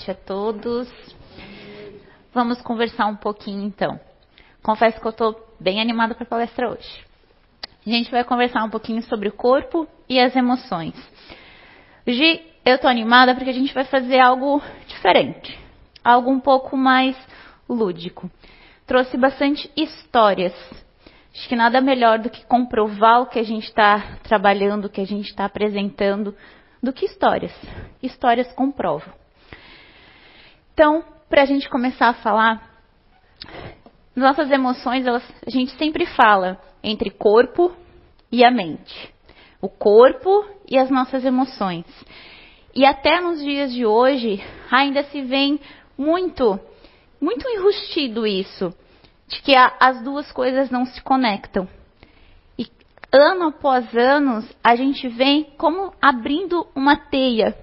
noite a todos. Vamos conversar um pouquinho então. Confesso que eu estou bem animada para a palestra hoje. A gente vai conversar um pouquinho sobre o corpo e as emoções. Hoje eu estou animada porque a gente vai fazer algo diferente, algo um pouco mais lúdico. Trouxe bastante histórias. Acho que nada melhor do que comprovar o que a gente está trabalhando, o que a gente está apresentando, do que histórias. Histórias comprovam. Então, para a gente começar a falar, nossas emoções, elas, a gente sempre fala entre corpo e a mente. O corpo e as nossas emoções. E até nos dias de hoje, ainda se vê muito, muito enrustido isso, de que a, as duas coisas não se conectam. E ano após ano, a gente vem como abrindo uma teia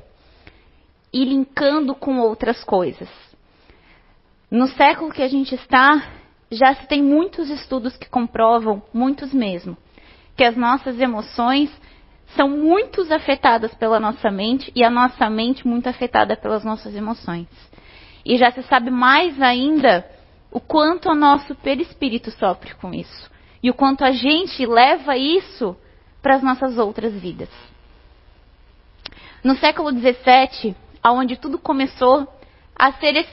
e linkando com outras coisas. No século que a gente está, já se tem muitos estudos que comprovam, muitos mesmo, que as nossas emoções são muito afetadas pela nossa mente e a nossa mente muito afetada pelas nossas emoções. E já se sabe mais ainda o quanto o nosso perispírito sofre com isso e o quanto a gente leva isso para as nossas outras vidas. No século XVII, aonde tudo começou a ser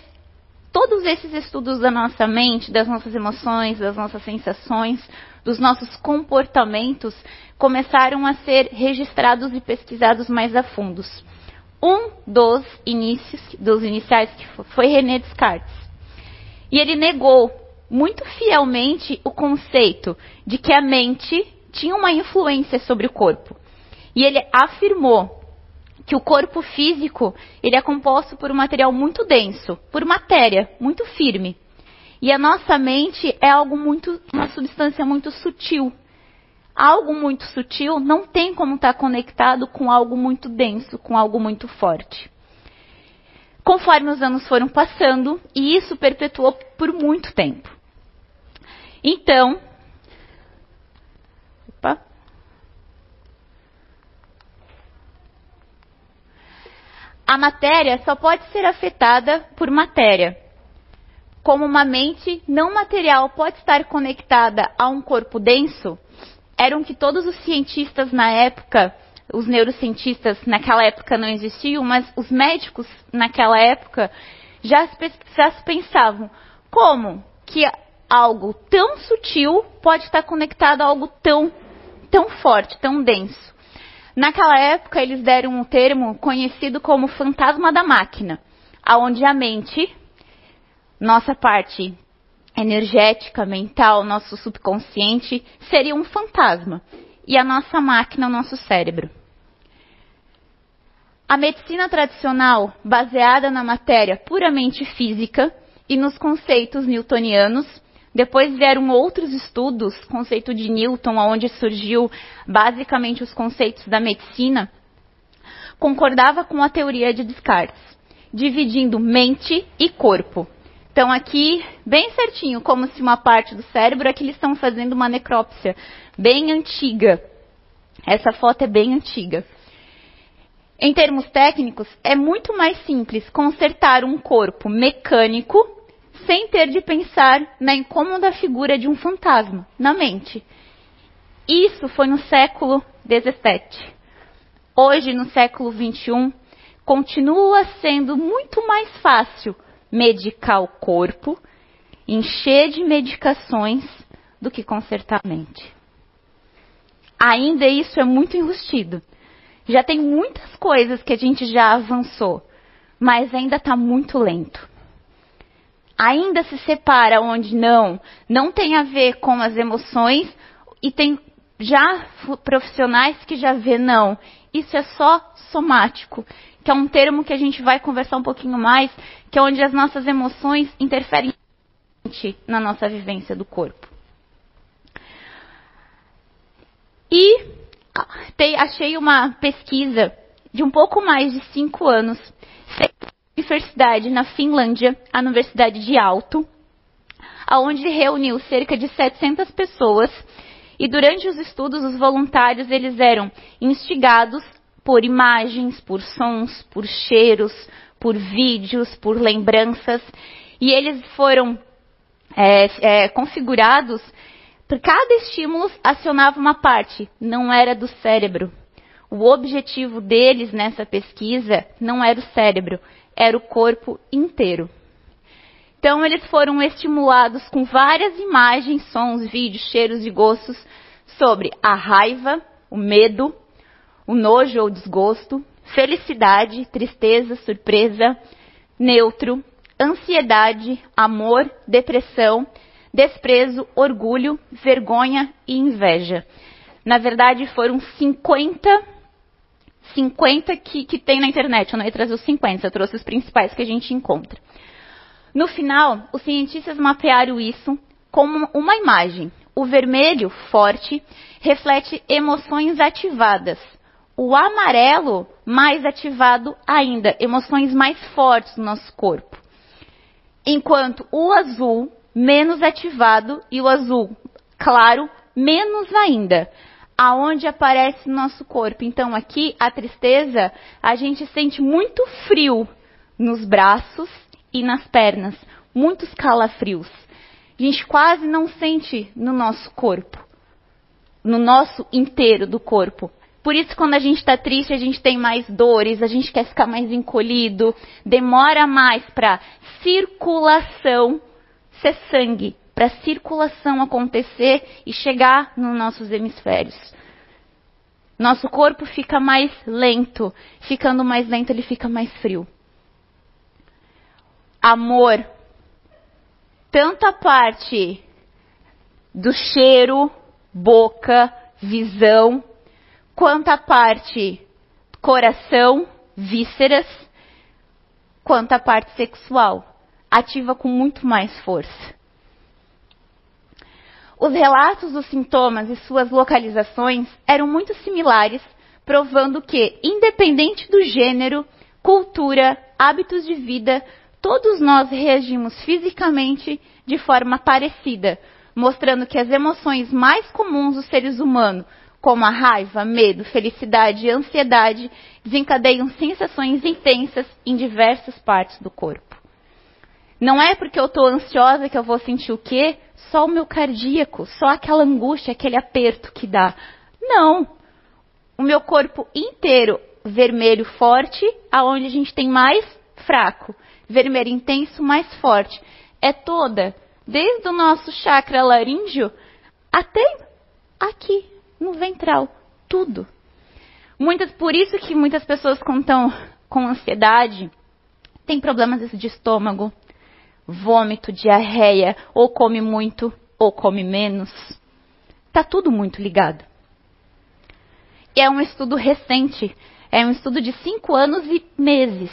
todos esses estudos da nossa mente, das nossas emoções, das nossas sensações, dos nossos comportamentos, começaram a ser registrados e pesquisados mais a fundos. Um dos inícios, dos iniciais, foi René Descartes. E ele negou muito fielmente o conceito de que a mente tinha uma influência sobre o corpo. E ele afirmou que o corpo físico ele é composto por um material muito denso, por matéria muito firme. E a nossa mente é algo muito, uma substância muito sutil. Algo muito sutil não tem como estar conectado com algo muito denso, com algo muito forte. Conforme os anos foram passando, e isso perpetuou por muito tempo. Então, opa, a matéria só pode ser afetada por matéria. Como uma mente não material pode estar conectada a um corpo denso, eram que todos os cientistas na época, os neurocientistas naquela época não existiam, mas os médicos naquela época já se, pensavam como que algo tão sutil pode estar conectado a algo tão, tão forte, tão denso. Naquela época, eles deram um termo conhecido como fantasma da máquina, aonde a mente, nossa parte energética, mental, nosso subconsciente, seria um fantasma e a nossa máquina, o nosso cérebro. A medicina tradicional, baseada na matéria puramente física e nos conceitos newtonianos, depois vieram outros estudos, conceito de Newton, onde surgiu basicamente os conceitos da medicina, concordava com a teoria de Descartes, dividindo mente e corpo. Então aqui, bem certinho, como se uma parte do cérebro, aqui eles estão fazendo uma necrópsia bem antiga. Essa foto é bem antiga. Em termos técnicos, é muito mais simples consertar um corpo mecânico sem ter de pensar na incômoda figura de um fantasma na mente. Isso foi no século XVII. Hoje, no século XXI, continua sendo muito mais fácil medicar o corpo, encher de medicações, do que consertar a mente. Ainda isso é muito enrustido. Já tem muitas coisas que a gente já avançou, mas ainda está muito lento ainda se separa onde não, não tem a ver com as emoções e tem já profissionais que já vê não. Isso é só somático, que é um termo que a gente vai conversar um pouquinho mais, que é onde as nossas emoções interferem na nossa vivência do corpo. E achei uma pesquisa de um pouco mais de cinco anos, universidade na Finlândia, a Universidade de Alto, aonde reuniu cerca de 700 pessoas e durante os estudos os voluntários eles eram instigados por imagens, por sons, por cheiros, por vídeos, por lembranças, e eles foram é, é, configurados, cada estímulo acionava uma parte, não era do cérebro. O objetivo deles nessa pesquisa não era o cérebro, era o corpo inteiro. Então, eles foram estimulados com várias imagens, sons, vídeos, cheiros e gostos sobre a raiva, o medo, o nojo ou desgosto, felicidade, tristeza, surpresa, neutro, ansiedade, amor, depressão, desprezo, orgulho, vergonha e inveja. Na verdade, foram 50 50 que, que tem na internet. Eu não ia trazer os 50, eu trouxe os principais que a gente encontra. No final, os cientistas mapearam isso como uma imagem. O vermelho, forte, reflete emoções ativadas. O amarelo, mais ativado ainda, emoções mais fortes no nosso corpo. Enquanto o azul, menos ativado, e o azul claro, menos ainda aonde aparece no nosso corpo. Então aqui a tristeza, a gente sente muito frio nos braços e nas pernas, muitos calafrios. A gente quase não sente no nosso corpo, no nosso inteiro do corpo. Por isso, quando a gente está triste, a gente tem mais dores, a gente quer ficar mais encolhido, demora mais para circulação ser sangue, para a circulação acontecer e chegar nos nossos hemisférios. Nosso corpo fica mais lento, ficando mais lento, ele fica mais frio. Amor, tanto a parte do cheiro, boca, visão, quanto a parte coração, vísceras, quanto a parte sexual ativa com muito mais força. Os relatos dos sintomas e suas localizações eram muito similares, provando que, independente do gênero, cultura, hábitos de vida, todos nós reagimos fisicamente de forma parecida, mostrando que as emoções mais comuns dos seres humanos, como a raiva, medo, felicidade e ansiedade, desencadeiam sensações intensas em diversas partes do corpo. Não é porque eu estou ansiosa que eu vou sentir o quê? Só o meu cardíaco, só aquela angústia, aquele aperto que dá. Não. O meu corpo inteiro vermelho forte, aonde a gente tem mais fraco. Vermelho intenso, mais forte. É toda, desde o nosso chakra laríngeo até aqui, no ventral. Tudo. Muitas, por isso que muitas pessoas estão com ansiedade, têm problemas de estômago, vômito, diarreia, ou come muito ou come menos. Está tudo muito ligado. É um estudo recente, é um estudo de cinco anos e meses.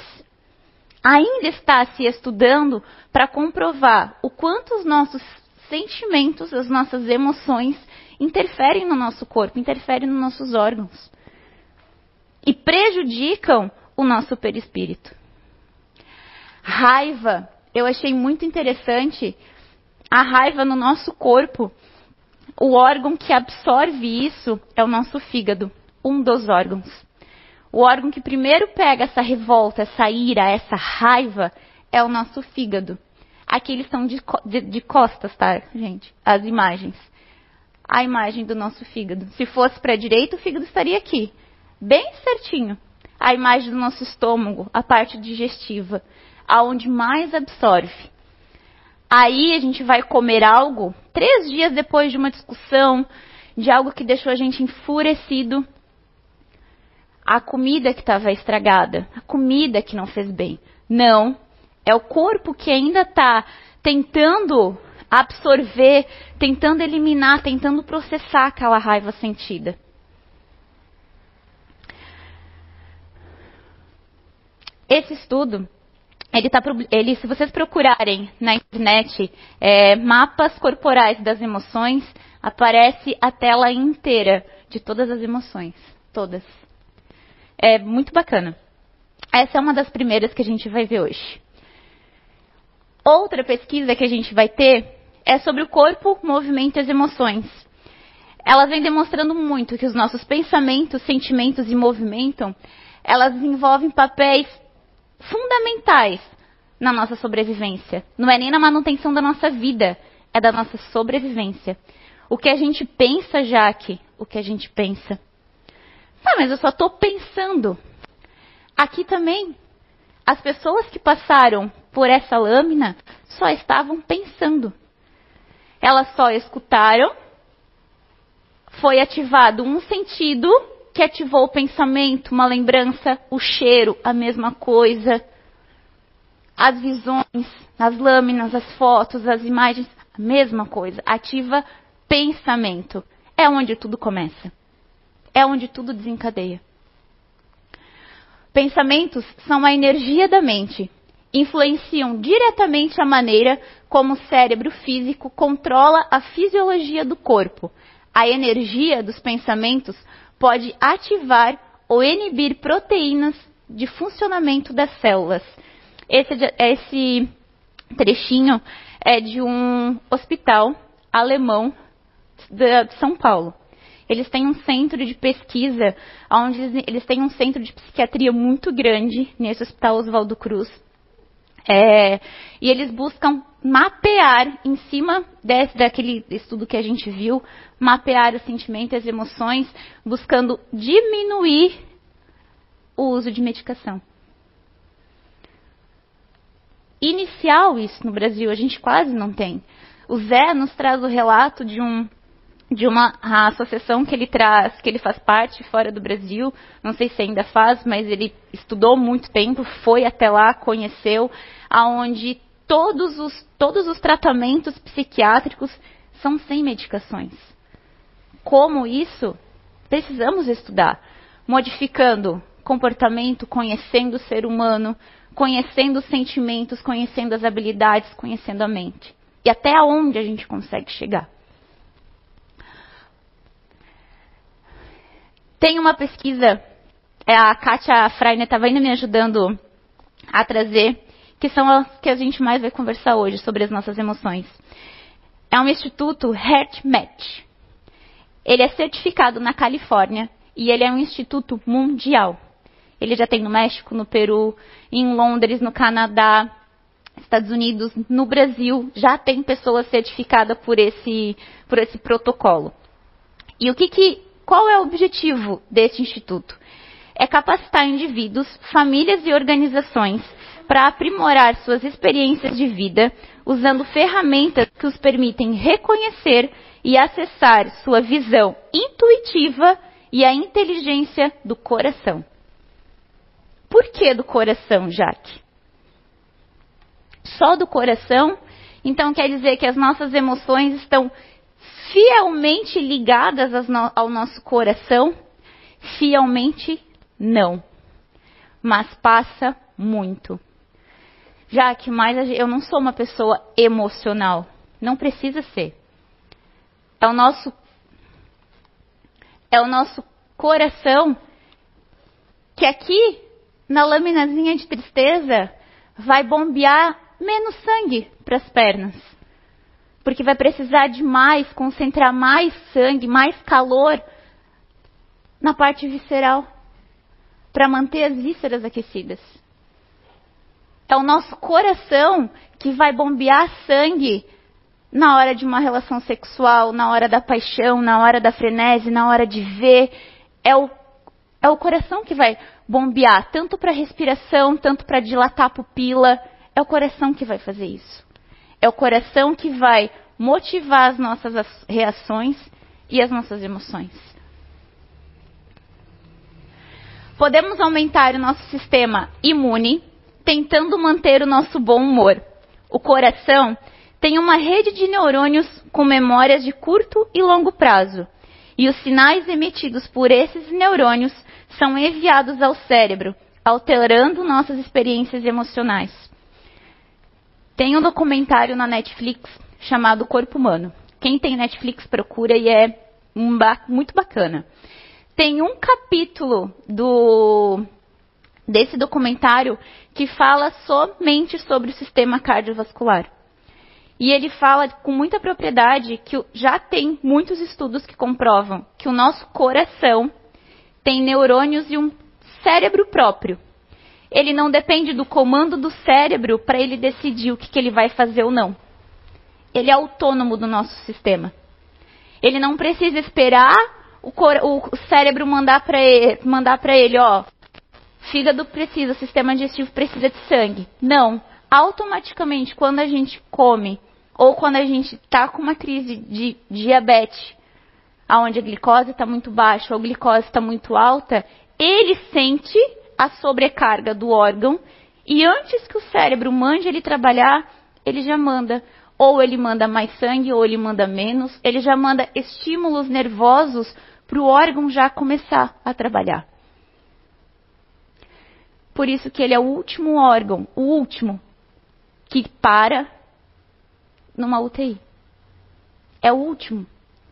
Ainda está se estudando para comprovar o quanto os nossos sentimentos, as nossas emoções interferem no nosso corpo, interferem nos nossos órgãos e prejudicam o nosso perispírito. Raiva eu achei muito interessante a raiva no nosso corpo. O órgão que absorve isso é o nosso fígado, um dos órgãos. O órgão que primeiro pega essa revolta, essa ira, essa raiva é o nosso fígado. Aqui eles estão de, de, de costas, tá, gente? As imagens. A imagem do nosso fígado. Se fosse para a direita, o fígado estaria aqui, bem certinho. A imagem do nosso estômago, a parte digestiva aonde mais absorve. Aí a gente vai comer algo, três dias depois de uma discussão, de algo que deixou a gente enfurecido. A comida que estava estragada, a comida que não fez bem. Não, é o corpo que ainda está tentando absorver, tentando eliminar, tentando processar aquela raiva sentida. Esse estudo ele tá, ele, se vocês procurarem na internet é, mapas corporais das emoções, aparece a tela inteira de todas as emoções. Todas. É muito bacana. Essa é uma das primeiras que a gente vai ver hoje. Outra pesquisa que a gente vai ter é sobre o corpo, movimento e as emoções. Elas vêm demonstrando muito que os nossos pensamentos, sentimentos e movimento, elas desenvolvem papéis fundamentais na nossa sobrevivência. Não é nem na manutenção da nossa vida, é da nossa sobrevivência. O que a gente pensa, Jaque, o que a gente pensa. Ah, mas eu só estou pensando. Aqui também, as pessoas que passaram por essa lâmina só estavam pensando. Elas só escutaram, foi ativado um sentido que ativou o pensamento, uma lembrança, o cheiro, a mesma coisa as visões, as lâminas, as fotos, as imagens, a mesma coisa. Ativa pensamento. É onde tudo começa. É onde tudo desencadeia. Pensamentos são a energia da mente. Influenciam diretamente a maneira como o cérebro físico controla a fisiologia do corpo. A energia dos pensamentos pode ativar ou inibir proteínas de funcionamento das células, esse, esse trechinho é de um hospital alemão de São Paulo. Eles têm um centro de pesquisa, onde eles têm um centro de psiquiatria muito grande nesse hospital Oswaldo Cruz. É, e eles buscam mapear, em cima desse, daquele estudo que a gente viu, mapear os sentimentos e as emoções, buscando diminuir o uso de medicação. Inicial isso no Brasil, a gente quase não tem. O Zé nos traz o relato de um de uma associação que ele traz, que ele faz parte fora do Brasil, não sei se ainda faz, mas ele estudou muito tempo, foi até lá, conheceu, aonde todos os todos os tratamentos psiquiátricos são sem medicações. Como isso? Precisamos estudar, modificando comportamento, conhecendo o ser humano, conhecendo os sentimentos, conhecendo as habilidades, conhecendo a mente. E até aonde a gente consegue chegar. Tem uma pesquisa, é, a Kátia Freiner estava ainda me ajudando a trazer, que são as que a gente mais vai conversar hoje sobre as nossas emoções. É um instituto HeartMatch. Ele é certificado na Califórnia e ele é um instituto mundial. Ele já tem no México, no Peru, em Londres, no Canadá, Estados Unidos, no Brasil, já tem pessoas certificadas por esse, por esse protocolo. E o que, que qual é o objetivo desse instituto? É capacitar indivíduos, famílias e organizações para aprimorar suas experiências de vida usando ferramentas que os permitem reconhecer e acessar sua visão intuitiva e a inteligência do coração. Por que do coração, Jaque? Só do coração? Então quer dizer que as nossas emoções estão fielmente ligadas ao nosso coração? Fielmente, não. Mas passa muito. Já que mais eu não sou uma pessoa emocional. Não precisa ser. É o nosso é o nosso coração que aqui na laminazinha de tristeza, vai bombear menos sangue para as pernas. Porque vai precisar de mais, concentrar mais sangue, mais calor na parte visceral para manter as vísceras aquecidas. É o nosso coração que vai bombear sangue na hora de uma relação sexual, na hora da paixão, na hora da frenese, na hora de ver. É o, é o coração que vai bombear tanto para respiração, tanto para dilatar a pupila. É o coração que vai fazer isso. É o coração que vai motivar as nossas reações e as nossas emoções. Podemos aumentar o nosso sistema imune tentando manter o nosso bom humor. O coração tem uma rede de neurônios com memórias de curto e longo prazo. E os sinais emitidos por esses neurônios são enviados ao cérebro, alterando nossas experiências emocionais. Tem um documentário na Netflix chamado Corpo Humano. Quem tem Netflix procura e é muito bacana. Tem um capítulo do desse documentário que fala somente sobre o sistema cardiovascular. E ele fala com muita propriedade que já tem muitos estudos que comprovam que o nosso coração tem neurônios e um cérebro próprio. ele não depende do comando do cérebro para ele decidir o que, que ele vai fazer ou não. Ele é autônomo do nosso sistema. Ele não precisa esperar o, o cérebro mandar para ele, mandar ele, ó, fígado precisa, sistema digestivo precisa de sangue. Não. Automaticamente, quando a gente come ou quando a gente está com uma crise de diabetes, aonde a glicose está muito baixa ou a glicose está muito alta, ele sente a sobrecarga do órgão e antes que o cérebro mande ele trabalhar, ele já manda. Ou ele manda mais sangue, ou ele manda menos. Ele já manda estímulos nervosos para o órgão já começar a trabalhar. Por isso que ele é o último órgão, o último, que para numa UTI. É o último.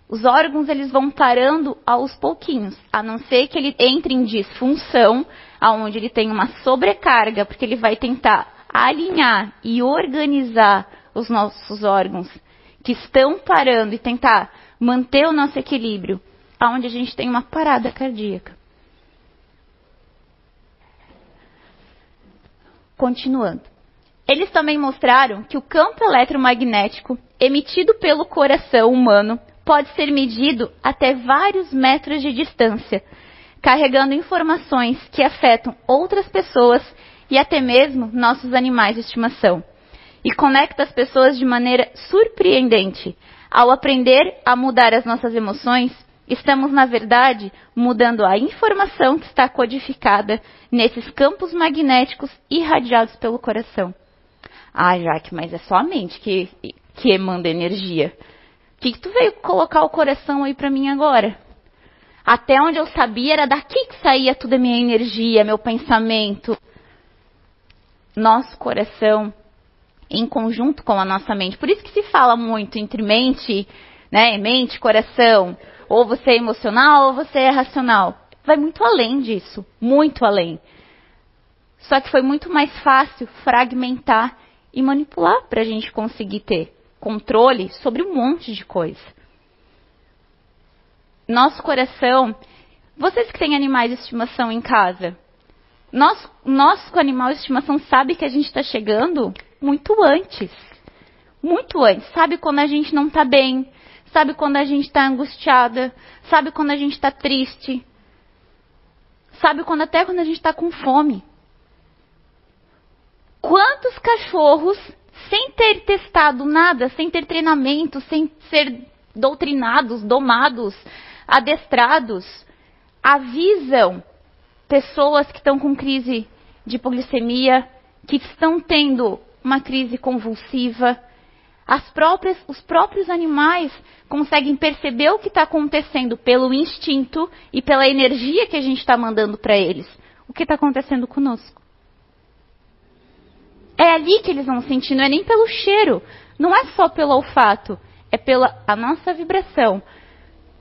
Os órgãos eles vão parando aos pouquinhos, a não ser que ele entre em disfunção, aonde ele tem uma sobrecarga, porque ele vai tentar alinhar e organizar os nossos órgãos que estão parando e tentar manter o nosso equilíbrio, aonde a gente tem uma parada cardíaca. Continuando. Eles também mostraram que o campo eletromagnético emitido pelo coração humano pode ser medido até vários metros de distância, carregando informações que afetam outras pessoas e até mesmo nossos animais de estimação. E conecta as pessoas de maneira surpreendente. Ao aprender a mudar as nossas emoções, estamos, na verdade, mudando a informação que está codificada nesses campos magnéticos irradiados pelo coração. Ah, Jaque, mas é só a mente que, que emanda energia. O que, que tu veio colocar o coração aí para mim agora? Até onde eu sabia era daqui que saía toda a minha energia, meu pensamento. Nosso coração em conjunto com a nossa mente. Por isso que se fala muito entre mente, né, mente, coração. Ou você é emocional ou você é racional. Vai muito além disso, muito além. Só que foi muito mais fácil fragmentar e manipular para a gente conseguir ter controle sobre um monte de coisa. Nosso coração, vocês que têm animais de estimação em casa, nosso, nosso animal de estimação sabe que a gente está chegando muito antes. Muito antes. Sabe quando a gente não está bem. Sabe quando a gente está angustiada. Sabe quando a gente está triste. Sabe quando até quando a gente está com fome. Quantos cachorros sem ter testado nada, sem ter treinamento, sem ser doutrinados, domados, adestrados, avisam pessoas que estão com crise de hipoglicemia, que estão tendo uma crise convulsiva. Próprias, os próprios animais conseguem perceber o que está acontecendo pelo instinto e pela energia que a gente está mandando para eles. O que está acontecendo conosco? É ali que eles vão sentir, não é nem pelo cheiro, não é só pelo olfato, é pela a nossa vibração.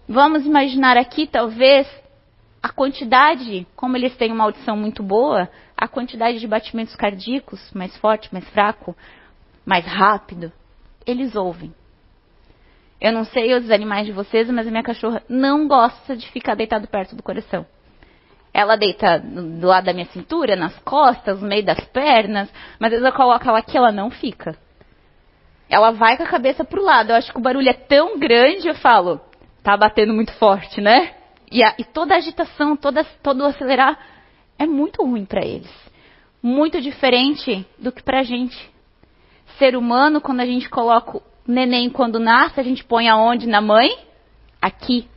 Vamos imaginar aqui, talvez, a quantidade, como eles têm uma audição muito boa, a quantidade de batimentos cardíacos mais forte, mais fraco, mais rápido, eles ouvem. Eu não sei os animais de vocês, mas a minha cachorra não gosta de ficar deitado perto do coração. Ela deita do lado da minha cintura, nas costas, no meio das pernas, mas às vezes eu coloco ela aqui, ela não fica. Ela vai com a cabeça pro lado. Eu acho que o barulho é tão grande, eu falo, tá batendo muito forte, né? E, a, e toda a agitação, toda, todo o acelerar é muito ruim para eles. Muito diferente do que pra gente. Ser humano, quando a gente coloca o neném quando nasce, a gente põe aonde na mãe? Aqui.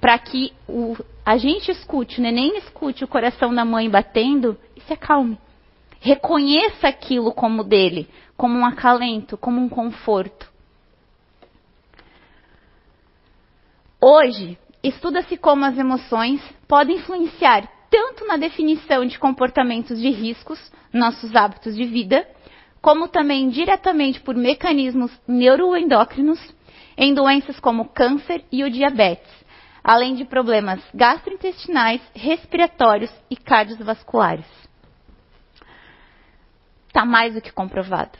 Para que o, a gente escute, o neném escute o coração da mãe batendo e se acalme. Reconheça aquilo como dele, como um acalento, como um conforto. Hoje, estuda-se como as emoções podem influenciar tanto na definição de comportamentos de riscos, nossos hábitos de vida, como também diretamente por mecanismos neuroendócrinos em doenças como câncer e o diabetes além de problemas gastrointestinais, respiratórios e cardiovasculares. Está mais do que comprovado.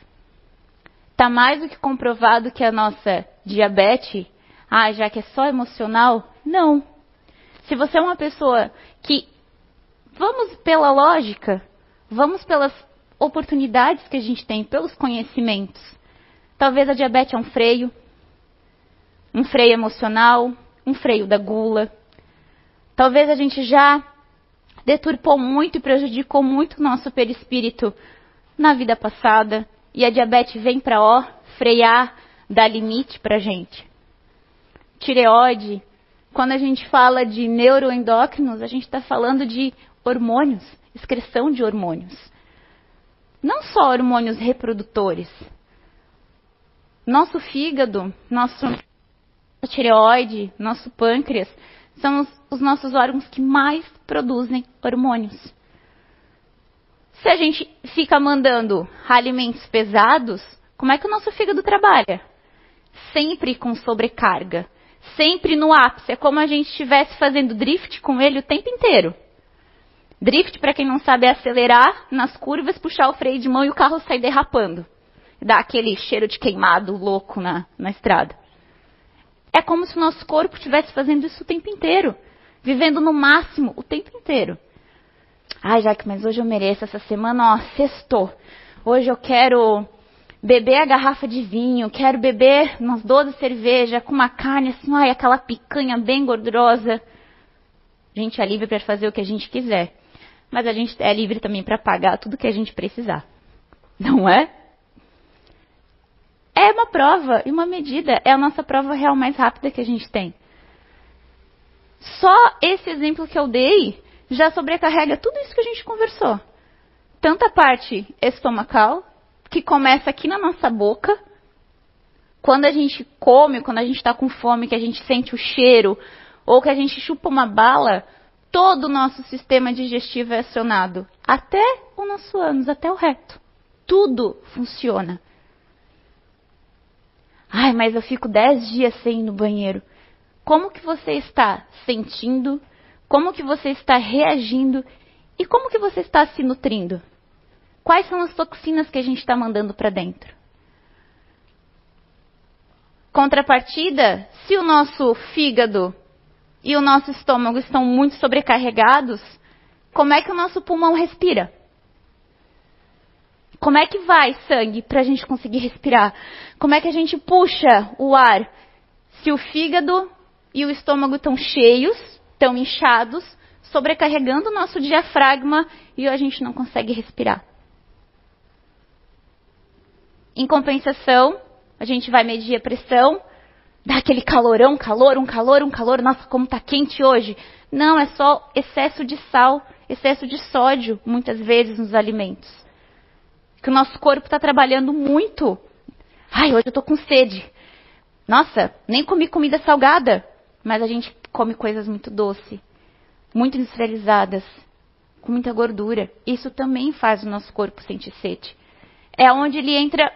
Está mais do que comprovado que a nossa diabetes, ah, já que é só emocional, não. Se você é uma pessoa que, vamos pela lógica, Vamos pelas oportunidades que a gente tem, pelos conhecimentos. Talvez a diabetes é um freio, um freio emocional, um freio da gula. Talvez a gente já deturpou muito e prejudicou muito o nosso perispírito na vida passada e a diabetes vem para ó frear, dar limite para a gente. Tireoide, quando a gente fala de neuroendócrinos, a gente está falando de hormônios, excreção de hormônios. Não só hormônios reprodutores. Nosso fígado, nosso tireoide, nosso pâncreas, são os, os nossos órgãos que mais produzem hormônios. Se a gente fica mandando alimentos pesados, como é que o nosso fígado trabalha? Sempre com sobrecarga, sempre no ápice. É como a gente estivesse fazendo drift com ele o tempo inteiro. Drift, para quem não sabe, é acelerar nas curvas, puxar o freio de mão e o carro sair derrapando. Dá aquele cheiro de queimado louco na, na estrada. É como se o nosso corpo estivesse fazendo isso o tempo inteiro. Vivendo no máximo o tempo inteiro. Ai, Jaque, mas hoje eu mereço. Essa semana, ó, sextou. Hoje eu quero beber a garrafa de vinho, quero beber umas 12 cervejas com uma carne assim, ai, aquela picanha bem gordurosa. Gente é livre para fazer o que a gente quiser. Mas a gente é livre também para pagar tudo que a gente precisar. Não é? É uma prova e uma medida. É a nossa prova real mais rápida que a gente tem. Só esse exemplo que eu dei já sobrecarrega tudo isso que a gente conversou. Tanto a parte estomacal, que começa aqui na nossa boca, quando a gente come, quando a gente está com fome, que a gente sente o cheiro, ou que a gente chupa uma bala, todo o nosso sistema digestivo é acionado. Até o nosso ânus, até o reto. Tudo funciona. Ai, mas eu fico dez dias sem ir no banheiro. Como que você está sentindo? Como que você está reagindo? E como que você está se nutrindo? Quais são as toxinas que a gente está mandando para dentro? Contrapartida, se o nosso fígado e o nosso estômago estão muito sobrecarregados, como é que o nosso pulmão respira? Como é que vai sangue para a gente conseguir respirar? Como é que a gente puxa o ar? Se o fígado e o estômago estão cheios, estão inchados, sobrecarregando o nosso diafragma e a gente não consegue respirar. Em compensação, a gente vai medir a pressão, dá aquele calorão, calor, um calor, um calor, nossa, como está quente hoje. Não, é só excesso de sal, excesso de sódio, muitas vezes nos alimentos que o nosso corpo está trabalhando muito. Ai, hoje eu estou com sede. Nossa, nem comi comida salgada, mas a gente come coisas muito doces, muito industrializadas, com muita gordura. Isso também faz o nosso corpo sentir sede. É onde ele entra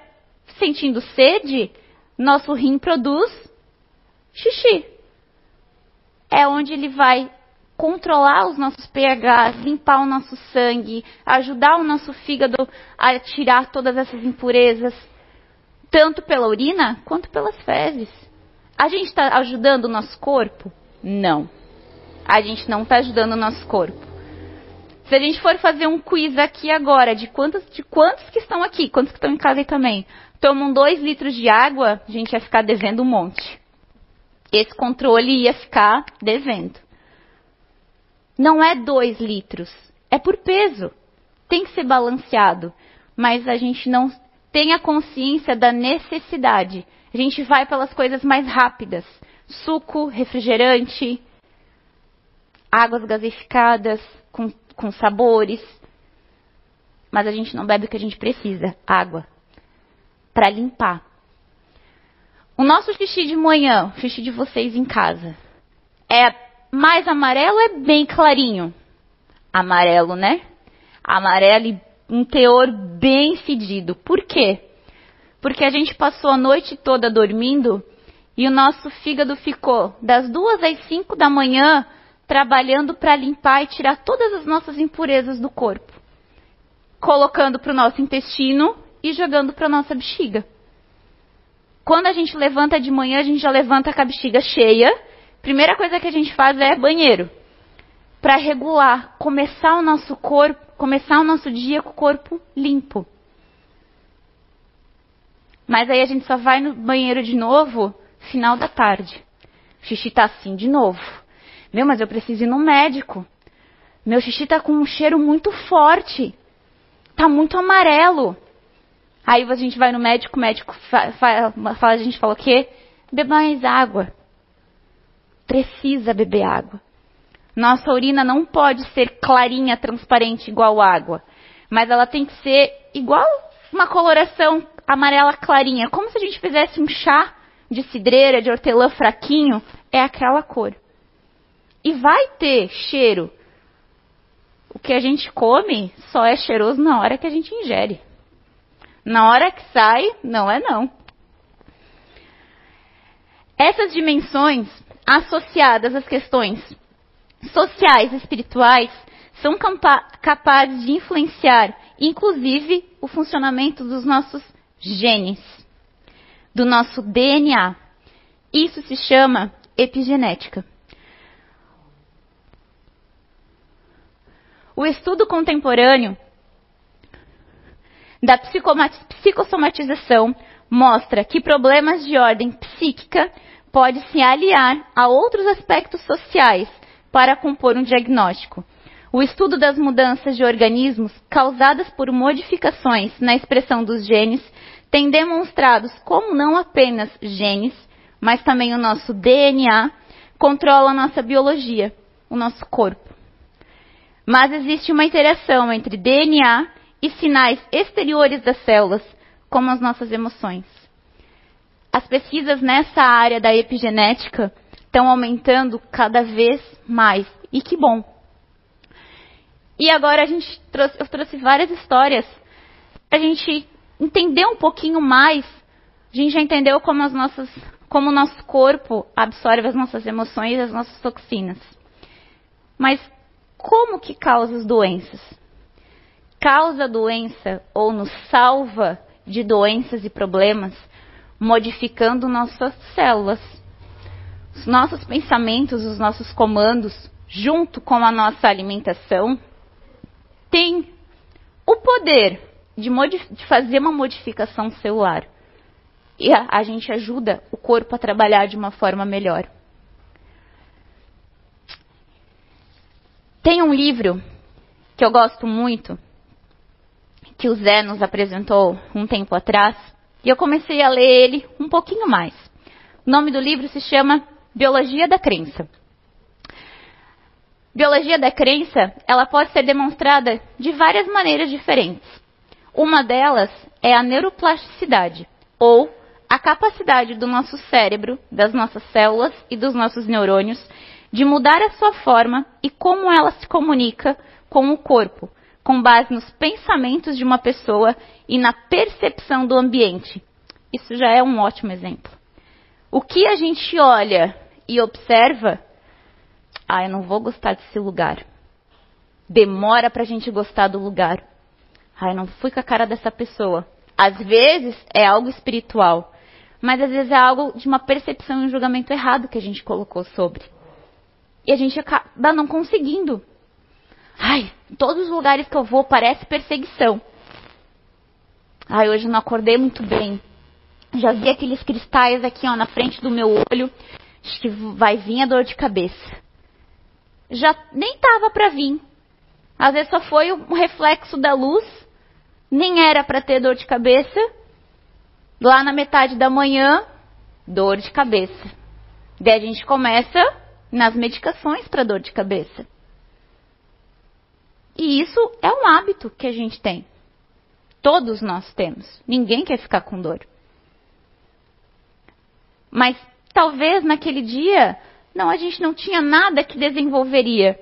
sentindo sede, nosso rim produz xixi. É onde ele vai controlar os nossos pHs, limpar o nosso sangue, ajudar o nosso fígado a tirar todas essas impurezas, tanto pela urina quanto pelas fezes. A gente está ajudando o nosso corpo? Não. A gente não está ajudando o nosso corpo. Se a gente for fazer um quiz aqui agora de quantos, de quantos que estão aqui, quantos que estão em casa aí também, tomam dois litros de água, a gente ia ficar devendo um monte. Esse controle ia ficar devendo. Não é dois litros, é por peso. Tem que ser balanceado, mas a gente não tem a consciência da necessidade. A gente vai pelas coisas mais rápidas: suco, refrigerante, águas gaseificadas com, com sabores. Mas a gente não bebe o que a gente precisa: água. Para limpar. O nosso xixi de manhã, o xixi de vocês em casa, é mais amarelo é bem clarinho. Amarelo, né? Amarelo e um teor bem fedido. Por quê? Porque a gente passou a noite toda dormindo e o nosso fígado ficou das duas às cinco da manhã trabalhando para limpar e tirar todas as nossas impurezas do corpo, colocando para o nosso intestino e jogando para a nossa bexiga. Quando a gente levanta de manhã, a gente já levanta com a bexiga cheia Primeira coisa que a gente faz é banheiro. Para regular, começar o nosso corpo, começar o nosso dia com o corpo limpo. Mas aí a gente só vai no banheiro de novo final da tarde. O xixi tá assim de novo. Meu, mas eu preciso ir no médico. Meu xixi tá com um cheiro muito forte. Tá muito amarelo. Aí a gente vai no médico, o médico fala, a gente fala o quê? Beba mais água. Precisa beber água. Nossa urina não pode ser clarinha, transparente, igual água. Mas ela tem que ser igual uma coloração amarela clarinha. Como se a gente fizesse um chá de cidreira, de hortelã fraquinho. É aquela cor. E vai ter cheiro. O que a gente come só é cheiroso na hora que a gente ingere. Na hora que sai, não é não. Essas dimensões associadas às questões sociais e espirituais são capazes de influenciar, inclusive, o funcionamento dos nossos genes, do nosso DNA. Isso se chama epigenética. O estudo contemporâneo da psicossomatização mostra que problemas de ordem psíquica podem se aliar a outros aspectos sociais para compor um diagnóstico. O estudo das mudanças de organismos causadas por modificações na expressão dos genes tem demonstrado como não apenas genes, mas também o nosso DNA controla a nossa biologia, o nosso corpo. Mas existe uma interação entre DNA e sinais exteriores das células, como as nossas emoções. As pesquisas nessa área da epigenética estão aumentando cada vez mais. E que bom. E agora a gente trouxe, eu trouxe várias histórias para a gente entender um pouquinho mais. A gente já entendeu como as nossas, como o nosso corpo absorve as nossas emoções e as nossas toxinas. Mas como que causa as doenças? Causa doença ou nos salva de doenças e problemas modificando nossas células os nossos pensamentos, os nossos comandos, junto com a nossa alimentação, tem o poder de, de fazer uma modificação celular. E a, a gente ajuda o corpo a trabalhar de uma forma melhor. Tem um livro que eu gosto muito, que o Zé nos apresentou um tempo atrás, e eu comecei a ler ele um pouquinho mais. O nome do livro se chama Biologia da crença. Biologia da crença, ela pode ser demonstrada de várias maneiras diferentes. Uma delas é a neuroplasticidade, ou a capacidade do nosso cérebro, das nossas células e dos nossos neurônios de mudar a sua forma e como ela se comunica com o corpo, com base nos pensamentos de uma pessoa e na percepção do ambiente. Isso já é um ótimo exemplo. O que a gente olha e observa, ah, eu não vou gostar desse lugar. Demora para a gente gostar do lugar. Ah, eu não fui com a cara dessa pessoa. Às vezes é algo espiritual, mas às vezes é algo de uma percepção e um julgamento errado que a gente colocou sobre. E a gente acaba não conseguindo. Ai, todos os lugares que eu vou parece perseguição. Ai, hoje não acordei muito bem. Já vi aqueles cristais aqui ó, na frente do meu olho. Acho que vai vir a dor de cabeça. Já nem tava para vir. Às vezes só foi um reflexo da luz. Nem era para ter dor de cabeça. Lá na metade da manhã, dor de cabeça. Daí a gente começa nas medicações para dor de cabeça. E isso é um hábito que a gente tem. Todos nós temos. Ninguém quer ficar com dor. Mas talvez naquele dia, não, a gente não tinha nada que desenvolveria,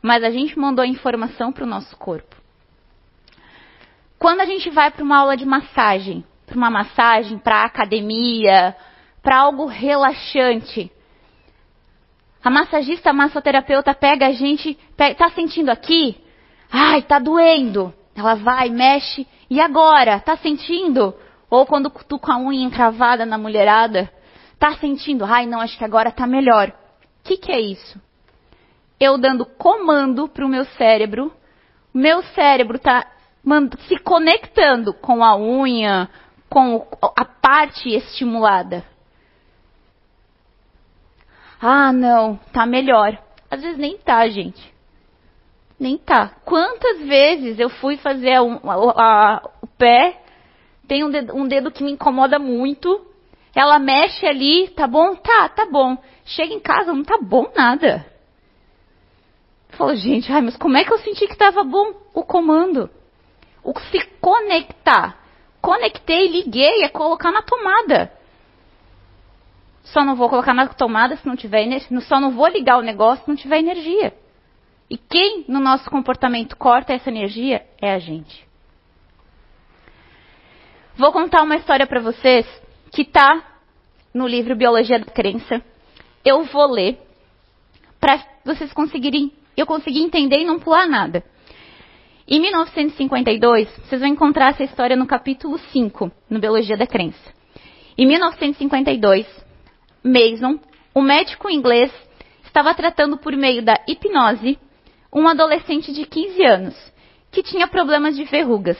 mas a gente mandou informação para o nosso corpo. Quando a gente vai para uma aula de massagem, para uma massagem, para academia, para algo relaxante, a massagista, a massoterapeuta pega a gente, pega, tá sentindo aqui? Ai, tá doendo. Ela vai, mexe. E agora? Tá sentindo? Ou quando tu com a unha encravada na mulherada, Tá sentindo? Ai, não, acho que agora tá melhor. O que, que é isso? Eu dando comando para o meu cérebro meu cérebro está se conectando com a unha, com a parte estimulada. Ah, não, tá melhor. Às vezes nem tá, gente. Nem tá. Quantas vezes eu fui fazer a, a, a, o pé, tem um dedo, um dedo que me incomoda muito, ela mexe ali, tá bom? Tá, tá bom. Chega em casa, não tá bom nada. Falou, gente, ai, mas como é que eu senti que estava bom o comando? O se conectar. Conectei, liguei, é colocar na tomada. Só não vou colocar na tomada se não tiver energia. Só não vou ligar o negócio se não tiver energia. E quem no nosso comportamento corta essa energia é a gente. Vou contar uma história para vocês que está no livro Biologia da Crença. Eu vou ler para vocês conseguirem, eu conseguir entender e não pular nada. Em 1952, vocês vão encontrar essa história no capítulo 5, no Biologia da Crença. Em 1952, Mason, um médico inglês, estava tratando por meio da hipnose um adolescente de 15 anos que tinha problemas de verrugas.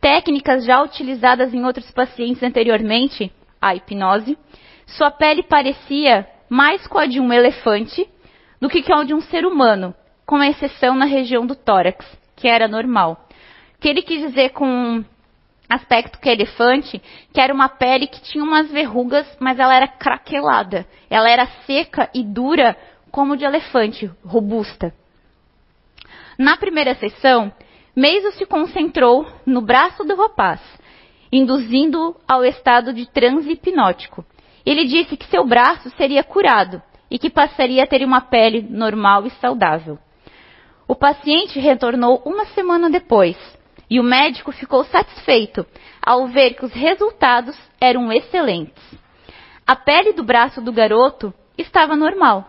Técnicas já utilizadas em outros pacientes anteriormente, a hipnose, sua pele parecia mais com a de um elefante do que com a de um ser humano, com exceção na região do tórax, que era normal. O que ele quis dizer com aspecto que é elefante, que era uma pele que tinha umas verrugas, mas ela era craquelada. Ela era seca e dura como de elefante, robusta. Na primeira sessão, Meiso se concentrou no braço do rapaz, induzindo-o ao estado de transe hipnótico. Ele disse que seu braço seria curado e que passaria a ter uma pele normal e saudável. O paciente retornou uma semana depois e o médico ficou satisfeito ao ver que os resultados eram excelentes. A pele do braço do garoto estava normal,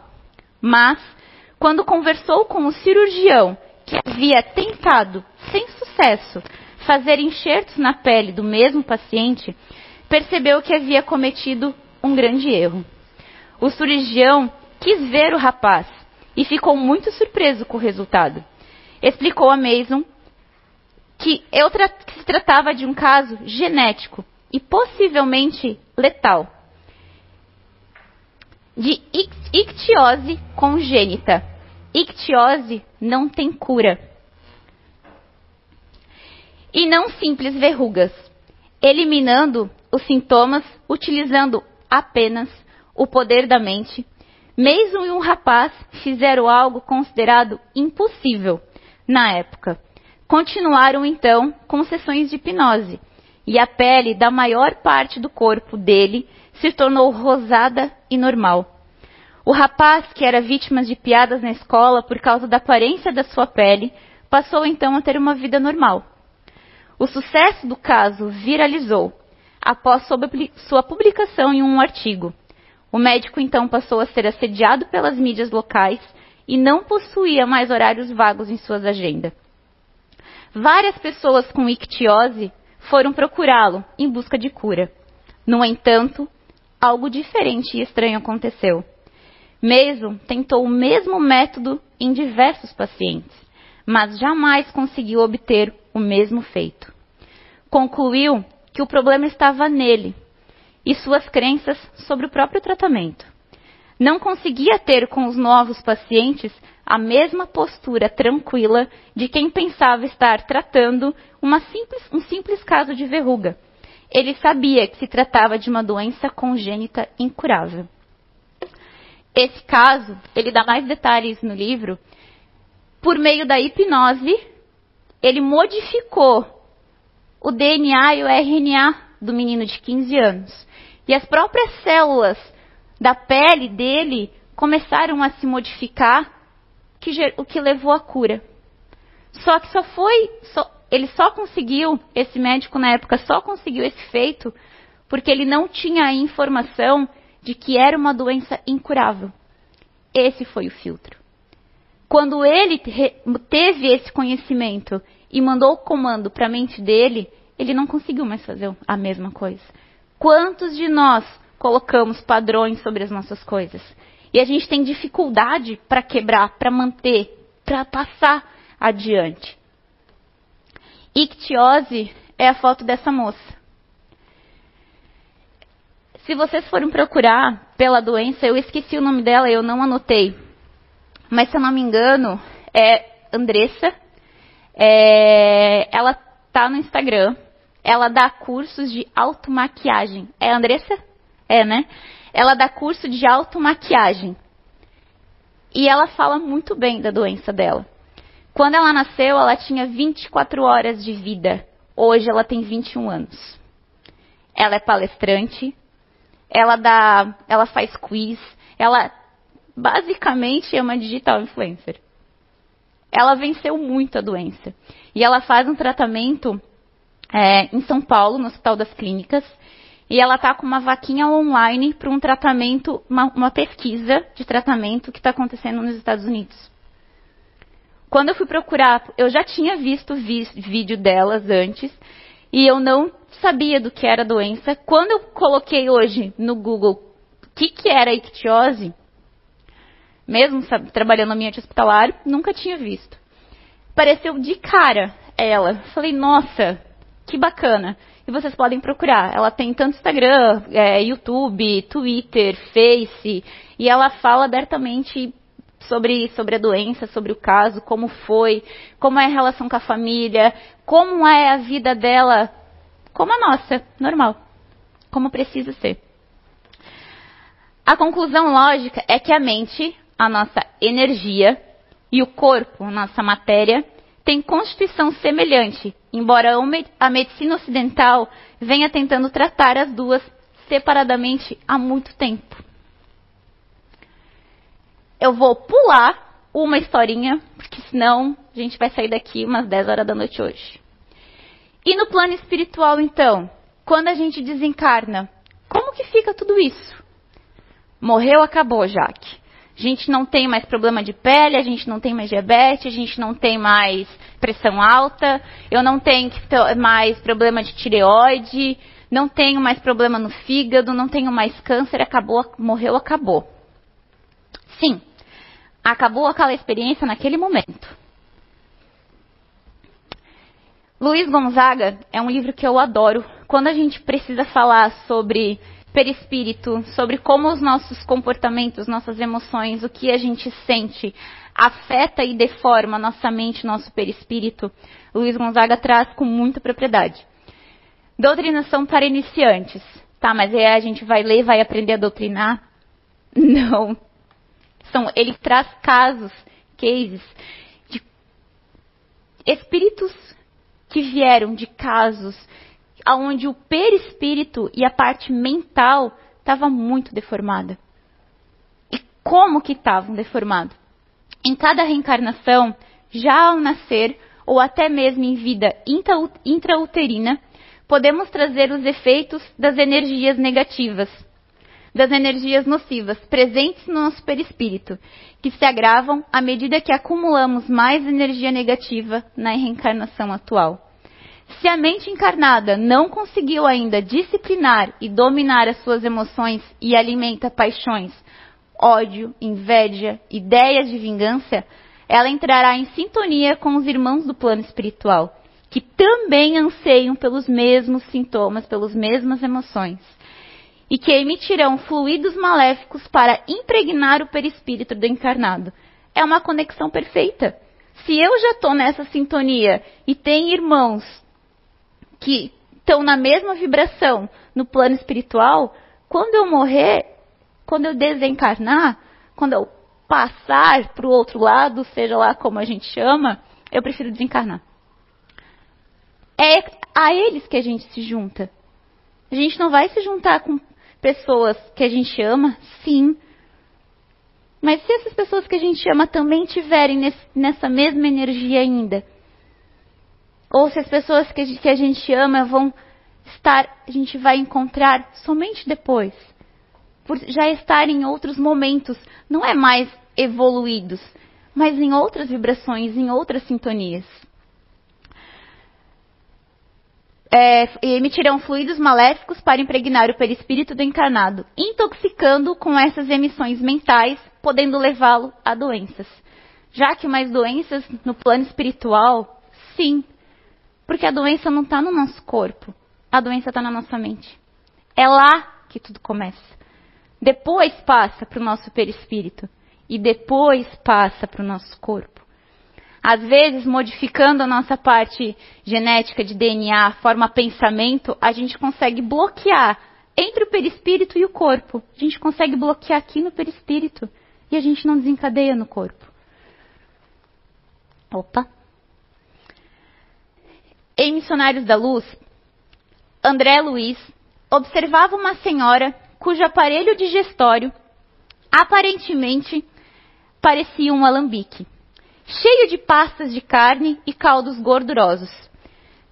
mas quando conversou com o cirurgião que havia tentado, sem sucesso, fazer enxertos na pele do mesmo paciente, percebeu que havia cometido um grande erro. O cirurgião quis ver o rapaz e ficou muito surpreso com o resultado. Explicou a Mason que, eu que se tratava de um caso genético e possivelmente letal de ictiose congênita. Ictiose não tem cura. E não simples verrugas, eliminando os sintomas utilizando apenas o poder da mente. E um rapaz fizeram algo considerado impossível na época. Continuaram então com sessões de hipnose e a pele da maior parte do corpo dele se tornou rosada e normal. O rapaz, que era vítima de piadas na escola por causa da aparência da sua pele, passou então a ter uma vida normal. O sucesso do caso viralizou após sua publicação em um artigo. O médico então passou a ser assediado pelas mídias locais e não possuía mais horários vagos em suas agendas. Várias pessoas com ictiose foram procurá-lo em busca de cura. No entanto, algo diferente e estranho aconteceu. Mason tentou o mesmo método em diversos pacientes, mas jamais conseguiu obter o mesmo feito. Concluiu que o problema estava nele e suas crenças sobre o próprio tratamento. Não conseguia ter com os novos pacientes a mesma postura tranquila de quem pensava estar tratando simples, um simples caso de verruga. Ele sabia que se tratava de uma doença congênita incurável. Esse caso, ele dá mais detalhes no livro. Por meio da hipnose, ele modificou o DNA e o RNA do menino de 15 anos. E as próprias células da pele dele começaram a se modificar que, o que levou à cura. Só que só foi, só, ele só conseguiu, esse médico na época só conseguiu esse feito porque ele não tinha a informação de que era uma doença incurável. Esse foi o filtro. Quando ele teve esse conhecimento e mandou o comando para a mente dele, ele não conseguiu mais fazer a mesma coisa. Quantos de nós colocamos padrões sobre as nossas coisas? E a gente tem dificuldade para quebrar, para manter, para passar adiante. Ictiose é a foto dessa moça. Se vocês forem procurar pela doença, eu esqueci o nome dela, eu não anotei. Mas se eu não me engano, é Andressa. É, ela tá no Instagram. Ela dá cursos de automaquiagem. É Andressa? É, né? Ela dá curso de automaquiagem. E ela fala muito bem da doença dela. Quando ela nasceu, ela tinha 24 horas de vida. Hoje ela tem 21 anos. Ela é palestrante, ela dá, ela faz quiz, ela basicamente é uma digital influencer. Ela venceu muito a doença. E ela faz um tratamento é, em São Paulo, no Hospital das Clínicas, e ela está com uma vaquinha online para um tratamento, uma, uma, pesquisa de tratamento que está acontecendo nos Estados Unidos. Quando eu fui procurar, eu já tinha visto vi, vídeo delas antes, e eu não sabia do que era a doença. Quando eu coloquei hoje no Google o que, que era ictiose, mesmo sabe, trabalhando no ambiente hospitalar, nunca tinha visto. Pareceu de cara ela. Falei, nossa, que bacana. E vocês podem procurar. Ela tem tanto Instagram, é, YouTube, Twitter, Face, e ela fala abertamente sobre, sobre a doença, sobre o caso, como foi, como é a relação com a família, como é a vida dela como a nossa, normal, como precisa ser. A conclusão lógica é que a mente, a nossa energia, e o corpo, a nossa matéria, têm constituição semelhante, embora a medicina ocidental venha tentando tratar as duas separadamente há muito tempo. Eu vou pular uma historinha, porque senão a gente vai sair daqui umas 10 horas da noite hoje. E no plano espiritual, então, quando a gente desencarna, como que fica tudo isso? Morreu, acabou, Jaque. A gente não tem mais problema de pele, a gente não tem mais diabetes, a gente não tem mais pressão alta, eu não tenho mais problema de tireoide, não tenho mais problema no fígado, não tenho mais câncer, acabou, morreu, acabou. Sim, acabou aquela experiência naquele momento. Luiz Gonzaga é um livro que eu adoro. Quando a gente precisa falar sobre perispírito, sobre como os nossos comportamentos, nossas emoções, o que a gente sente, afeta e deforma nossa mente, nosso perispírito, Luiz Gonzaga traz com muita propriedade. Doutrinação para iniciantes. Tá, mas aí a gente vai ler, vai aprender a doutrinar? Não. São, ele traz casos, cases, de espíritos que vieram de casos onde o perispírito e a parte mental estava muito deformada. E como que estavam deformados? Em cada reencarnação, já ao nascer ou até mesmo em vida intrauterina, podemos trazer os efeitos das energias negativas, das energias nocivas presentes no nosso perispírito, que se agravam à medida que acumulamos mais energia negativa na reencarnação atual. Se a mente encarnada não conseguiu ainda disciplinar e dominar as suas emoções e alimenta paixões, ódio, inveja, ideias de vingança, ela entrará em sintonia com os irmãos do plano espiritual, que também anseiam pelos mesmos sintomas, pelas mesmas emoções, e que emitirão fluidos maléficos para impregnar o perispírito do encarnado. É uma conexão perfeita. Se eu já estou nessa sintonia e tem irmãos que estão na mesma vibração no plano espiritual, quando eu morrer, quando eu desencarnar, quando eu passar para o outro lado, seja lá como a gente chama, eu prefiro desencarnar. É a eles que a gente se junta. A gente não vai se juntar com pessoas que a gente ama, sim. Mas se essas pessoas que a gente ama também tiverem nesse, nessa mesma energia ainda, ou se as pessoas que, que a gente ama vão estar, a gente vai encontrar somente depois. Por já estar em outros momentos, não é mais evoluídos, mas em outras vibrações, em outras sintonias. É, emitirão fluidos maléficos para impregnar o perispírito do encarnado, intoxicando com essas emissões mentais, podendo levá-lo a doenças. Já que mais doenças no plano espiritual, sim, Porque a doença não está no nosso corpo, a doença está na nossa mente. É lá que tudo começa. Depois passa para o nosso perispírito e depois passa para o nosso corpo. Às vezes, modificando a nossa parte genética de DNA, forma pensamento, a gente consegue bloquear entre o perispírito e o corpo. A gente consegue bloquear aqui no perispírito e a gente não desencadeia no corpo. Opa. Em Missionários da Luz, André Luiz observava uma senhora cujo aparelho digestório aparentemente parecia um alambique, cheio de pastas de carne e caldos gordurosos.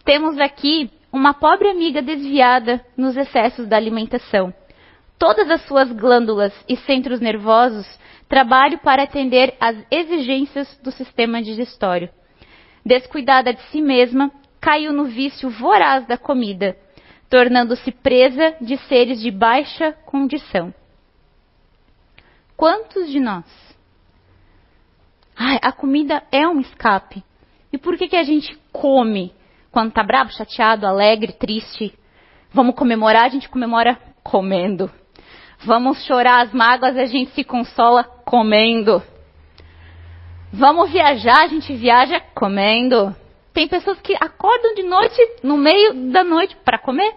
Temos aqui uma pobre amiga desviada nos excessos da alimentação. Todas as suas glândulas e centros nervosos trabalham para atender às exigências do sistema digestório. Descuidada de si mesma, caiu no vício voraz da comida, tornando-se presa de seres de baixa condição. Quantos de nós? Ai, a comida é um escape. E por que, que a gente come quando tá bravo, chateado, alegre, triste? Vamos comemorar, a gente comemora comendo. Vamos chorar as mágoas, a gente se consola comendo. Vamos viajar, a gente viaja comendo. Tem pessoas que acordam de noite, no meio da noite, para comer.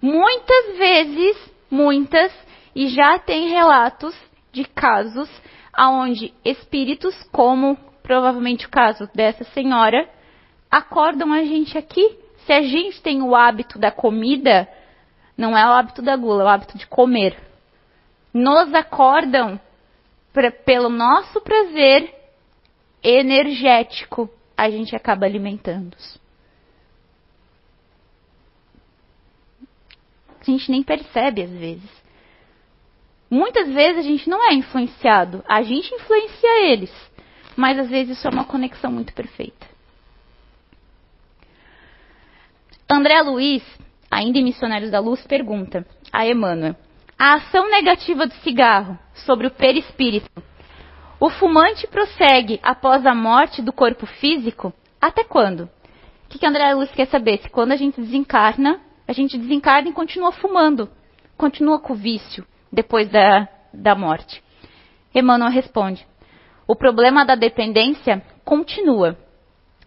Muitas vezes, muitas, e já tem relatos de casos onde espíritos, como provavelmente o caso dessa senhora, acordam a gente aqui. Se a gente tem o hábito da comida, não é o hábito da gula, é o hábito de comer. Nos acordam pra, pelo nosso prazer energético, a gente acaba alimentando-os. A gente nem percebe às vezes. Muitas vezes a gente não é influenciado, a gente influencia eles. Mas às vezes isso é uma conexão muito perfeita. André Luiz, ainda em Missionários da Luz, pergunta a Emmanuel: a ação negativa do cigarro sobre o perispírito. O fumante prossegue após a morte do corpo físico? Até quando? O que, que André Luiz quer saber? Se quando a gente desencarna, a gente desencarna e continua fumando, continua com o vício depois da, da morte. Emmanuel responde: o problema da dependência continua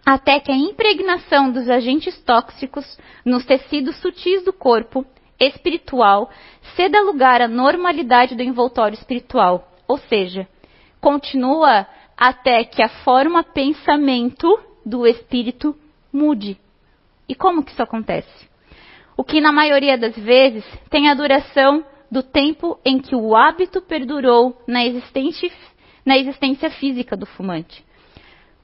até que a impregnação dos agentes tóxicos nos tecidos sutis do corpo espiritual ceda lugar à normalidade do envoltório espiritual, ou seja, continua até que a forma pensamento do espírito mude. E como que isso acontece? O que na maioria das vezes tem a duração do tempo em que o hábito perdurou na, na existência física do fumante.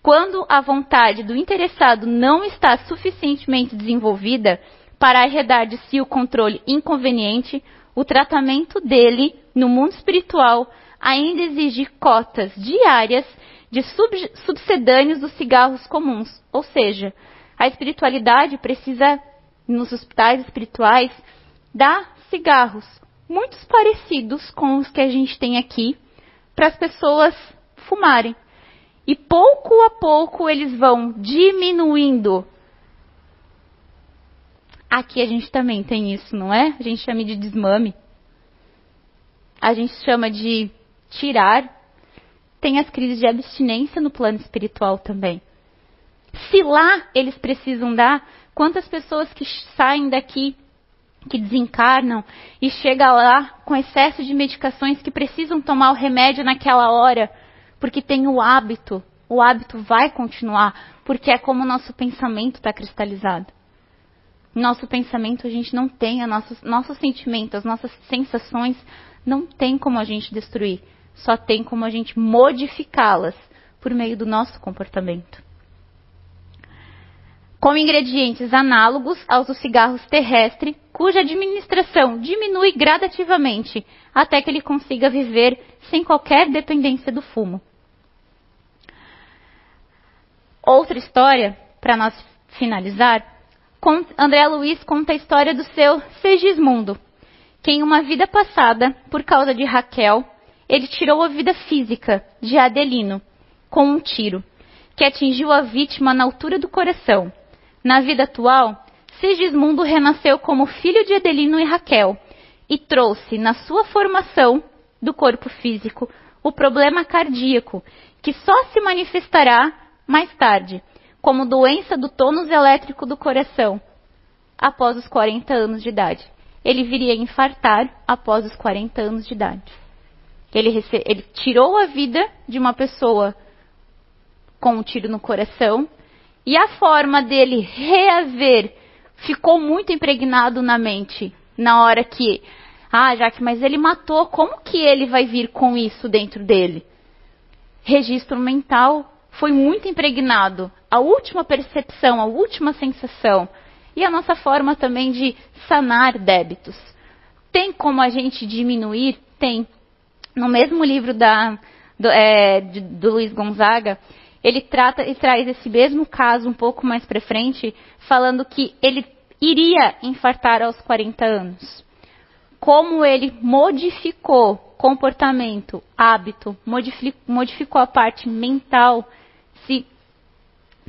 Quando a vontade do interessado não está suficientemente desenvolvida para arredar de si o controle inconveniente, o tratamento dele no mundo espiritual ainda exige cotas diárias de sub subsedâneos dos cigarros comuns. Ou seja, a espiritualidade precisa, nos hospitais espirituais, dar cigarros muitos parecidos com os que a gente tem aqui para as pessoas fumarem. E pouco a pouco eles vão diminuindo. Aqui a gente também tem isso, não é? A gente chama de desmame. A gente chama de tirar. Tem as crises de abstinência no plano espiritual também. Se lá eles precisam dar, quantas pessoas que saem daqui que desencarnam e chega lá com excesso de medicações que precisam tomar o remédio naquela hora, porque tem o hábito. O hábito vai continuar, porque é como o nosso pensamento está cristalizado. Nosso pensamento a gente não tem, nossos, nossos sentimentos, as nossas sensações, não tem como a gente destruir. Só tem como a gente modificá-las por meio do nosso comportamento com ingredientes análogos aos dos cigarros terrestres, cuja administração diminui gradativamente até que ele consiga viver sem qualquer dependência do fumo. Outra história, para nós finalizar, André Luiz conta a história do seu Segismundo, que em uma vida passada, por causa de Raquel, ele tirou a vida física de Adelino com um tiro, que atingiu a vítima na altura do coração Na vida atual, Sigismundo renasceu como filho de Adelino e Raquel e trouxe na sua formação do corpo físico o problema cardíaco, que só se manifestará mais tarde, como doença do tônus elétrico do coração, após os 40 anos de idade. Ele viria a infartar após os 40 anos de idade. Ele, ele tirou a vida de uma pessoa com um tiro no coração e a forma dele reaver ficou muito impregnado na mente na hora que, ah, Jaque, mas ele matou, como que ele vai vir com isso dentro dele? Registro mental foi muito impregnado. A última percepção, a última sensação. E a nossa forma também de sanar débitos. Tem como a gente diminuir? Tem. No mesmo livro da, do, é, de, do Luiz Gonzaga, ele trata e traz esse mesmo caso um pouco mais para frente, falando que ele iria infartar aos 40 anos. Como ele modificou comportamento, hábito, modificou a parte mental, se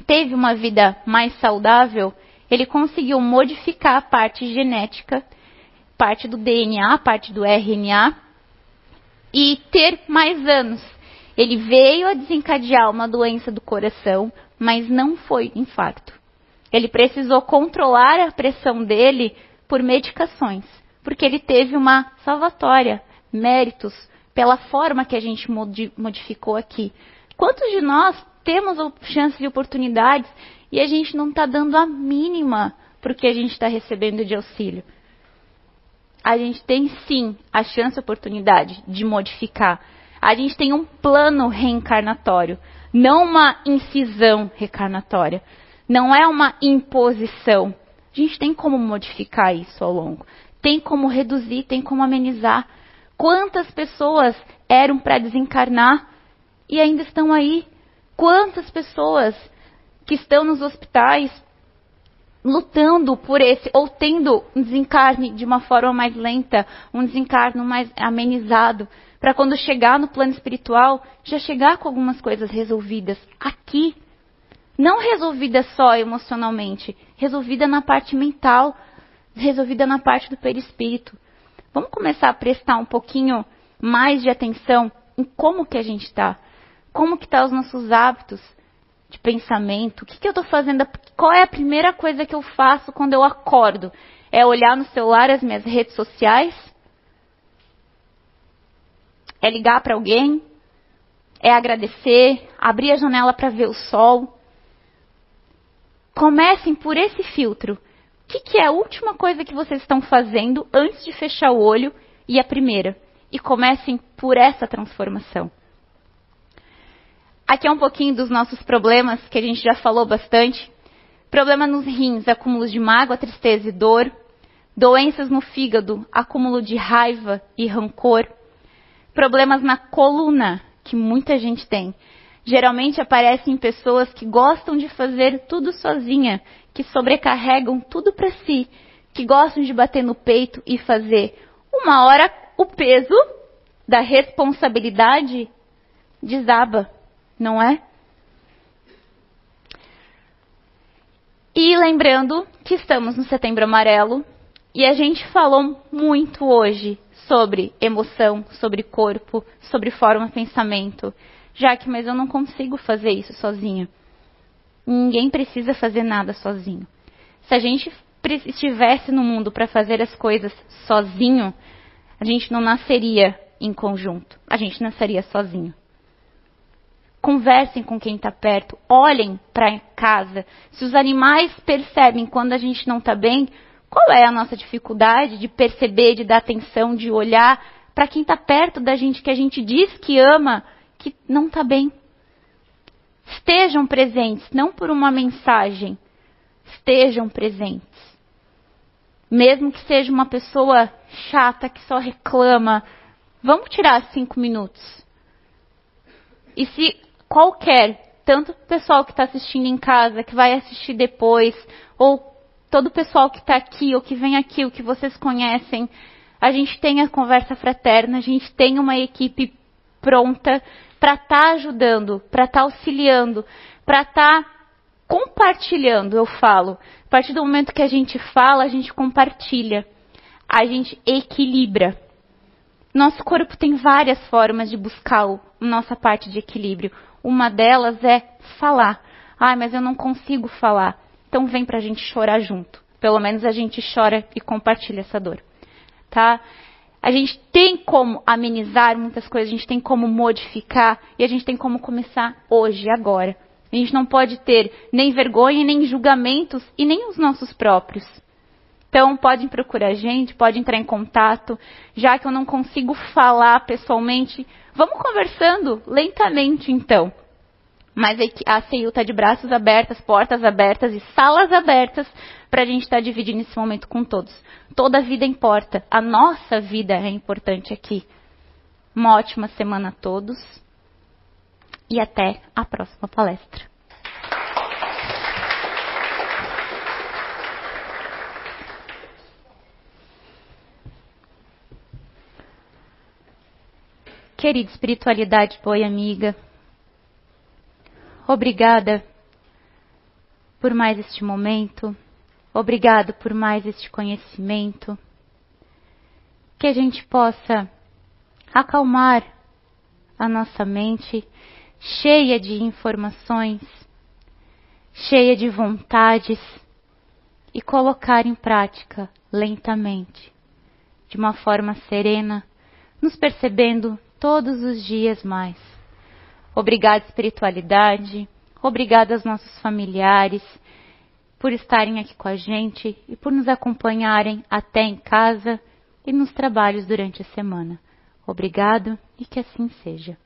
teve uma vida mais saudável, ele conseguiu modificar a parte genética, parte do DNA, parte do RNA, e ter mais anos. Ele veio a desencadear uma doença do coração, mas não foi infarto. Ele precisou controlar a pressão dele por medicações, porque ele teve uma salvatória, méritos, pela forma que a gente modificou aqui. Quantos de nós temos chances de oportunidades e a gente não está dando a mínima para o que a gente está recebendo de auxílio? A gente tem sim a chance e oportunidade de modificar, a gente tem um plano reencarnatório, não uma incisão reencarnatória. Não é uma imposição. A gente tem como modificar isso ao longo. Tem como reduzir, tem como amenizar. Quantas pessoas eram para desencarnar e ainda estão aí? Quantas pessoas que estão nos hospitais lutando por esse, ou tendo um desencarne de uma forma mais lenta, um desencarne mais amenizado, para quando chegar no plano espiritual, já chegar com algumas coisas resolvidas aqui. Não resolvida só emocionalmente, resolvida na parte mental, resolvida na parte do perispírito. Vamos começar a prestar um pouquinho mais de atenção em como que a gente está, como que estão tá os nossos hábitos de pensamento, o que, que eu estou fazendo, qual é a primeira coisa que eu faço quando eu acordo? É olhar no celular as minhas redes sociais? É ligar para alguém? É agradecer? Abrir a janela para ver o sol? Comecem por esse filtro. O que, que é a última coisa que vocês estão fazendo antes de fechar o olho e a primeira? E comecem por essa transformação. Aqui é um pouquinho dos nossos problemas, que a gente já falou bastante. Problema nos rins, acúmulo de mágoa, tristeza e dor. Doenças no fígado, acúmulo de raiva e rancor problemas na coluna, que muita gente tem. Geralmente aparecem em pessoas que gostam de fazer tudo sozinha, que sobrecarregam tudo para si, que gostam de bater no peito e fazer. Uma hora o peso da responsabilidade desaba, não é? E lembrando que estamos no Setembro Amarelo e a gente falou muito hoje sobre emoção, sobre corpo, sobre forma pensamento. Já que, mas eu não consigo fazer isso sozinho. Ninguém precisa fazer nada sozinho. Se a gente estivesse no mundo para fazer as coisas sozinho, a gente não nasceria em conjunto. A gente nasceria sozinho. Conversem com quem está perto, olhem para casa. Se os animais percebem quando a gente não está bem, qual é a nossa dificuldade de perceber, de dar atenção, de olhar para quem está perto da gente, que a gente diz que ama, que não está bem? Estejam presentes, não por uma mensagem. Estejam presentes. Mesmo que seja uma pessoa chata que só reclama, vamos tirar cinco minutos. E se qualquer, tanto o pessoal que está assistindo em casa, que vai assistir depois, ou todo o pessoal que está aqui ou que vem aqui, o que vocês conhecem, a gente tem a conversa fraterna, a gente tem uma equipe pronta para estar tá ajudando, para estar tá auxiliando, para estar tá compartilhando, eu falo. A partir do momento que a gente fala, a gente compartilha. A gente equilibra. Nosso corpo tem várias formas de buscar a nossa parte de equilíbrio. Uma delas é falar. Ai, mas eu não consigo falar. Então vem pra gente chorar junto. Pelo menos a gente chora e compartilha essa dor. Tá? A gente tem como amenizar muitas coisas, a gente tem como modificar e a gente tem como começar hoje, agora. A gente não pode ter nem vergonha, nem julgamentos e nem os nossos próprios. Então, podem procurar a gente, pode entrar em contato. Já que eu não consigo falar pessoalmente, vamos conversando lentamente, então. Mas a CIU está de braços abertos, portas abertas e salas abertas para a gente estar tá dividindo esse momento com todos. Toda vida importa. A nossa vida é importante aqui. Uma ótima semana a todos e até a próxima palestra. Querida espiritualidade boa amiga, obrigada por mais este momento, obrigado por mais este conhecimento, que a gente possa acalmar a nossa mente cheia de informações, cheia de vontades e colocar em prática lentamente, de uma forma serena, nos percebendo todos os dias mais. Obrigada, espiritualidade. Obrigada aos nossos familiares por estarem aqui com a gente e por nos acompanharem até em casa e nos trabalhos durante a semana. Obrigado e que assim seja.